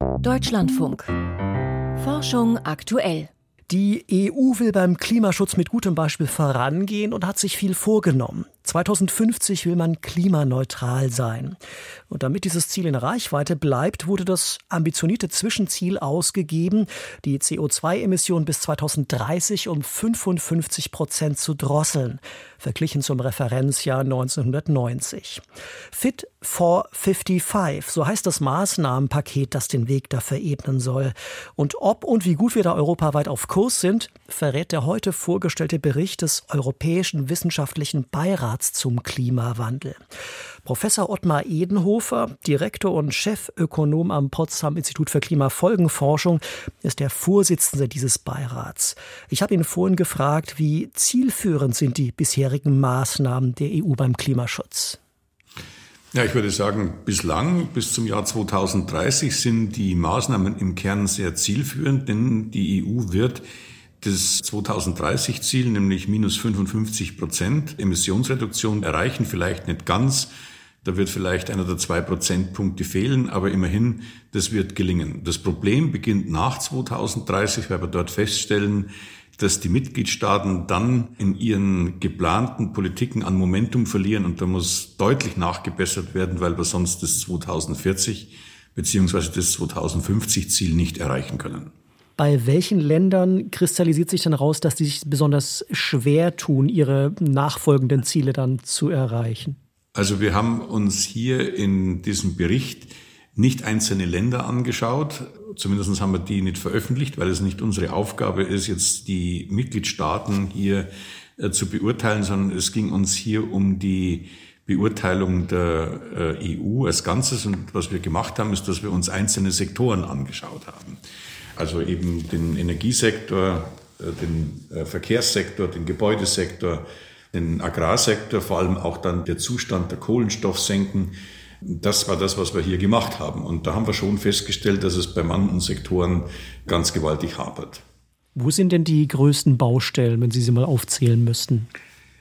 Deutschlandfunk. Forschung aktuell. Die EU will beim Klimaschutz mit gutem Beispiel vorangehen und hat sich viel vorgenommen. 2050 will man klimaneutral sein. Und damit dieses Ziel in Reichweite bleibt, wurde das ambitionierte Zwischenziel ausgegeben, die CO2-Emissionen bis 2030 um 55 Prozent zu drosseln, verglichen zum Referenzjahr 1990. Fit for 55, so heißt das Maßnahmenpaket, das den Weg dafür ebnen soll. Und ob und wie gut wir da europaweit auf Kurs sind, verrät der heute vorgestellte Bericht des Europäischen Wissenschaftlichen Beirats zum Klimawandel. Professor Ottmar Edenhofer, Direktor und Chefökonom am Potsdam Institut für Klimafolgenforschung, ist der Vorsitzende dieses Beirats. Ich habe ihn vorhin gefragt, wie zielführend sind die bisherigen Maßnahmen der EU beim Klimaschutz? Ja, ich würde sagen, bislang, bis zum Jahr 2030 sind die Maßnahmen im Kern sehr zielführend, denn die EU wird das 2030-Ziel, nämlich minus 55 Prozent Emissionsreduktion erreichen, vielleicht nicht ganz. Da wird vielleicht einer oder zwei Prozentpunkte fehlen, aber immerhin, das wird gelingen. Das Problem beginnt nach 2030, weil wir dort feststellen, dass die Mitgliedstaaten dann in ihren geplanten Politiken an Momentum verlieren und da muss deutlich nachgebessert werden, weil wir sonst das 2040 beziehungsweise das 2050 Ziel nicht erreichen können. Bei welchen Ländern kristallisiert sich dann raus, dass die sich besonders schwer tun, ihre nachfolgenden Ziele dann zu erreichen? Also wir haben uns hier in diesem Bericht nicht einzelne Länder angeschaut. Zumindest haben wir die nicht veröffentlicht, weil es nicht unsere Aufgabe ist, jetzt die Mitgliedstaaten hier äh, zu beurteilen, sondern es ging uns hier um die Beurteilung der äh, EU als Ganzes. Und was wir gemacht haben, ist, dass wir uns einzelne Sektoren angeschaut haben. Also eben den Energiesektor, äh, den äh, Verkehrssektor, den Gebäudesektor, den Agrarsektor, vor allem auch dann der Zustand der Kohlenstoffsenken. Das war das, was wir hier gemacht haben. Und da haben wir schon festgestellt, dass es bei manchen Sektoren ganz gewaltig hapert. Wo sind denn die größten Baustellen, wenn Sie sie mal aufzählen müssten?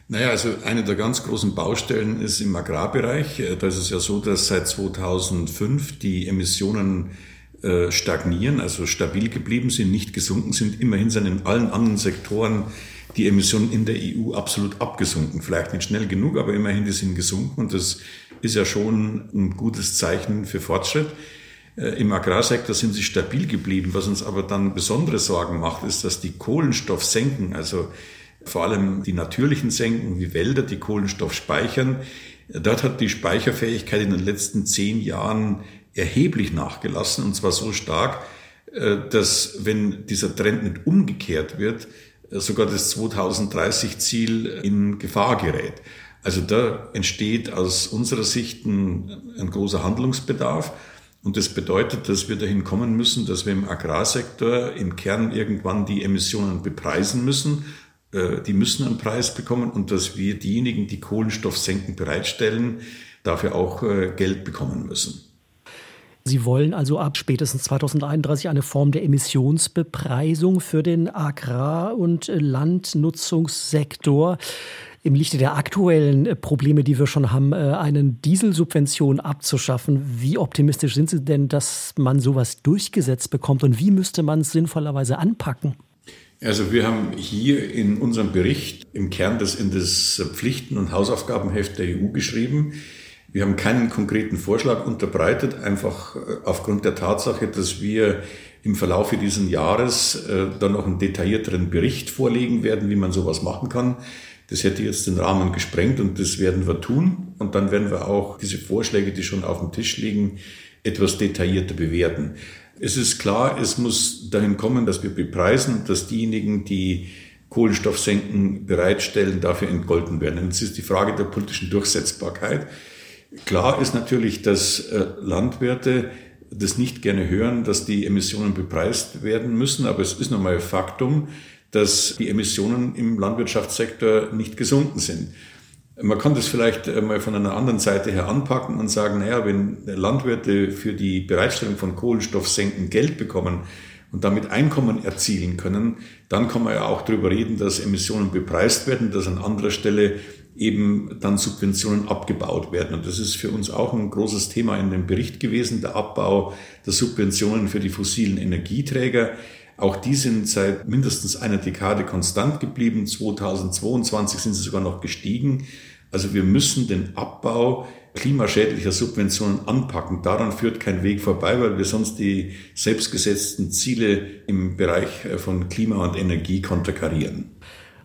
Naja, also eine der ganz großen Baustellen ist im Agrarbereich. Da ist es ja so, dass seit 2005 die Emissionen äh, stagnieren, also stabil geblieben sind, nicht gesunken sind. Immerhin sind in allen anderen Sektoren die Emissionen in der EU absolut abgesunken. Vielleicht nicht schnell genug, aber immerhin die sind gesunken und das ist ja schon ein gutes Zeichen für Fortschritt. Äh, Im Agrarsektor sind sie stabil geblieben. Was uns aber dann besondere Sorgen macht, ist, dass die Kohlenstoffsenken, also vor allem die natürlichen Senken wie Wälder, die Kohlenstoff speichern, dort hat die Speicherfähigkeit in den letzten zehn Jahren erheblich nachgelassen und zwar so stark, äh, dass wenn dieser Trend nicht umgekehrt wird, äh, sogar das 2030-Ziel in Gefahr gerät. Also da entsteht aus unserer Sicht ein, ein, großer Handlungsbedarf. Und das bedeutet, dass wir dahin kommen müssen, dass wir im Agrarsektor im Kern irgendwann die Emissionen bepreisen müssen. Äh, die müssen einen Preis bekommen und dass wir diejenigen, die Kohlenstoffsenken bereitstellen, dafür auch Geld bekommen müssen. Sie wollen also ab spätestens 2031 eine Form der Emissionsbepreisung für den Agrar- und Landnutzungssektor im Lichte der aktuellen äh, Probleme, die wir schon haben, äh, eine Dieselsubvention abzuschaffen. Wie optimistisch sind Sie denn, dass man sowas durchgesetzt bekommt und wie müsste man es sinnvollerweise anpacken? Also wir haben hier in unserem Bericht im Kern das in das Pflichten- und Hausaufgabenheft der EU geschrieben. Wir haben keinen konkreten Vorschlag unterbreitet, einfach äh, aufgrund der Tatsache, dass wir im Verlaufe dieses Jahres äh, dann noch einen detaillierteren Bericht vorlegen werden, wie man sowas machen kann. Das hätte jetzt den Rahmen gesprengt und das werden wir tun. Und dann werden wir auch diese Vorschläge, die schon auf dem Tisch liegen, etwas detaillierter bewerten. Es ist klar, es muss dahin kommen, dass wir bepreisen, dass diejenigen, die Kohlenstoffsenken bereitstellen, dafür entgolten werden. Und jetzt ist die Frage der politischen Durchsetzbarkeit. Klar ist natürlich, dass äh, Landwirte das nicht gerne hören, dass die Emissionen bepreist werden müssen, aber es ist nochmal Faktum, dass die Emissionen im Landwirtschaftssektor nicht gesunken sind. Man kann das vielleicht mal von einer anderen Seite her anpacken und sagen, naja, wenn Landwirte für die Bereitstellung von Kohlenstoffsenken Geld bekommen und damit Einkommen erzielen können, dann kann man ja auch darüber reden, dass Emissionen bepreist werden, dass an anderer Stelle eben dann Subventionen abgebaut werden. Und das ist für uns auch ein großes Thema in dem Bericht gewesen, der Abbau der Subventionen für die fossilen Energieträger. Auch die sind seit mindestens einer Dekade konstant geblieben. 2022 sind sie sogar noch gestiegen. Also wir müssen den Abbau klimaschädlicher Subventionen anpacken. Daran führt kein Weg vorbei, weil wir sonst die selbstgesetzten Ziele im Bereich von Klima und Energie konterkarieren.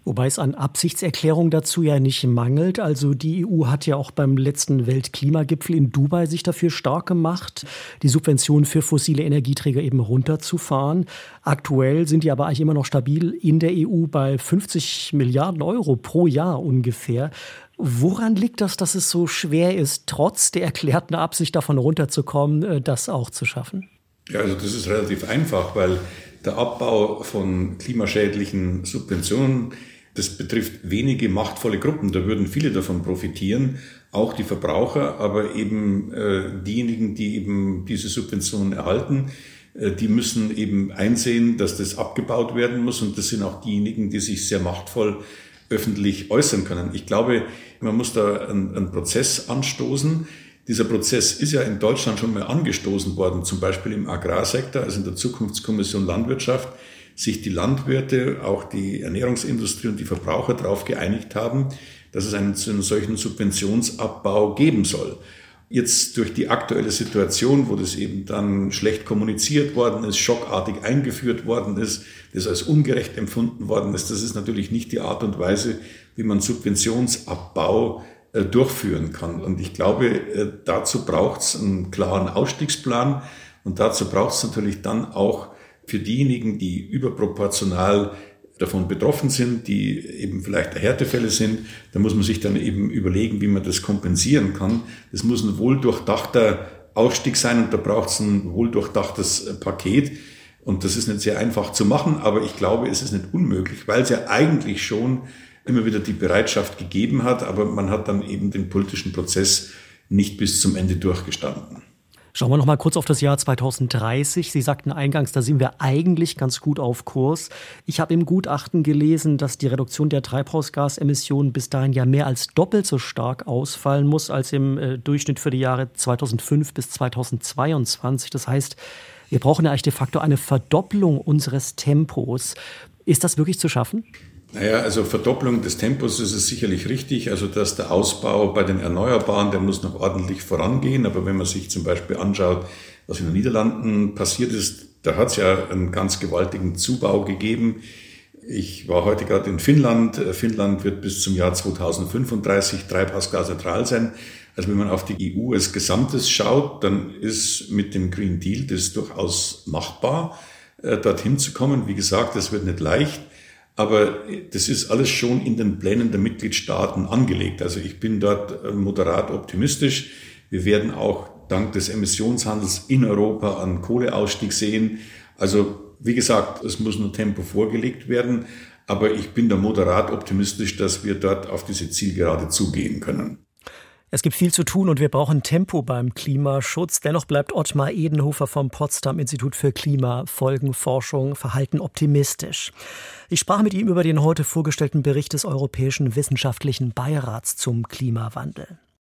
Wobei es an Absichtserklärungen dazu ja nicht mangelt. Also die EU hat ja auch beim letzten Weltklimagipfel in Dubai sich dafür stark gemacht, die Subventionen für fossile Energieträger eben runterzufahren. Aktuell sind die aber eigentlich immer noch stabil in der EU bei 50 Milliarden Euro pro Jahr ungefähr. Woran liegt das, dass es so schwer ist, trotz der erklärten Absicht davon runterzukommen, äh, das auch zu schaffen? Ja, also das ist relativ einfach, weil der Abbau von klimaschädlichen Subventionen das betrifft wenige machtvolle Gruppen, da würden viele davon profitieren, auch die Verbraucher, aber eben äh, diejenigen, die eben diese Subventionen erhalten, äh, die müssen eben einsehen, dass das abgebaut werden muss und das sind auch diejenigen, die sich sehr machtvoll öffentlich äußern können. Ich glaube, man muss da einen, einen Prozess anstoßen. Dieser Prozess ist ja in Deutschland schon mal angestoßen worden, zum Beispiel im Agrarsektor, also in der Zukunftskommission Landwirtschaft sich die Landwirte, auch die Ernährungsindustrie und die Verbraucher darauf geeinigt haben, dass es einen, einen solchen Subventionsabbau geben soll. Jetzt durch die aktuelle Situation, wo das eben dann schlecht kommuniziert worden ist, schockartig eingeführt worden ist, das als ungerecht empfunden worden ist, das ist natürlich nicht die Art und Weise, wie man Subventionsabbau äh, durchführen kann. Und ich glaube, äh, dazu braucht es einen klaren Ausstiegsplan und dazu braucht es natürlich dann auch für diejenigen, die überproportional davon betroffen sind, die eben vielleicht Härtefälle sind, da muss man sich dann eben überlegen, wie man das kompensieren kann. Das muss ein wohldurchdachter Ausstieg sein und da braucht es ein wohldurchdachtes Paket. Und das ist nicht sehr einfach zu machen, aber ich glaube, es ist nicht unmöglich, weil es ja eigentlich schon immer wieder die Bereitschaft gegeben hat, aber man hat dann eben den politischen Prozess nicht bis zum Ende durchgestanden. Schauen wir noch mal kurz auf das Jahr 2030. Sie sagten eingangs, da sind wir eigentlich ganz gut auf Kurs. Ich habe im Gutachten gelesen, dass die Reduktion der Treibhausgasemissionen bis dahin ja mehr als doppelt so stark ausfallen muss als im äh, Durchschnitt für die Jahre 2005 bis 2022. Das heißt, wir brauchen ja eigentlich de facto eine Verdopplung unseres Tempos. Ist das wirklich zu schaffen? Naja, also Verdopplung des Tempos ist es sicherlich richtig. Also dass der Ausbau bei den Erneuerbaren, der muss noch ordentlich vorangehen. Aber wenn man sich zum Beispiel anschaut, was in den Niederlanden passiert ist, da hat es ja einen ganz gewaltigen Zubau gegeben. Ich war heute gerade in Finnland. Finnland wird bis zum Jahr 2035 treibhausgasneutral sein. Also wenn man auf die EU als Gesamtes schaut, dann ist mit dem Green Deal das durchaus machbar, äh, dorthin zu kommen. Wie gesagt, das wird nicht leicht. Aber das ist alles schon in den Plänen der Mitgliedstaaten angelegt. Also ich bin dort äh, moderat optimistisch. Wir werden auch dank des Emissionshandels in Europa einen Kohleausstieg sehen. Also wie gesagt, es muss nur Tempo vorgelegt werden. Aber ich bin da moderat optimistisch, dass wir dort auf diese Zielgerade zugehen können. Es gibt viel zu tun und wir brauchen Tempo beim Klimaschutz. Dennoch bleibt Ottmar Edenhofer vom Potsdam Institut für Klimafolgenforschung verhalten optimistisch. Ich sprach mit ihm über den heute vorgestellten Bericht des Europäischen Wissenschaftlichen Beirats zum Klimawandel.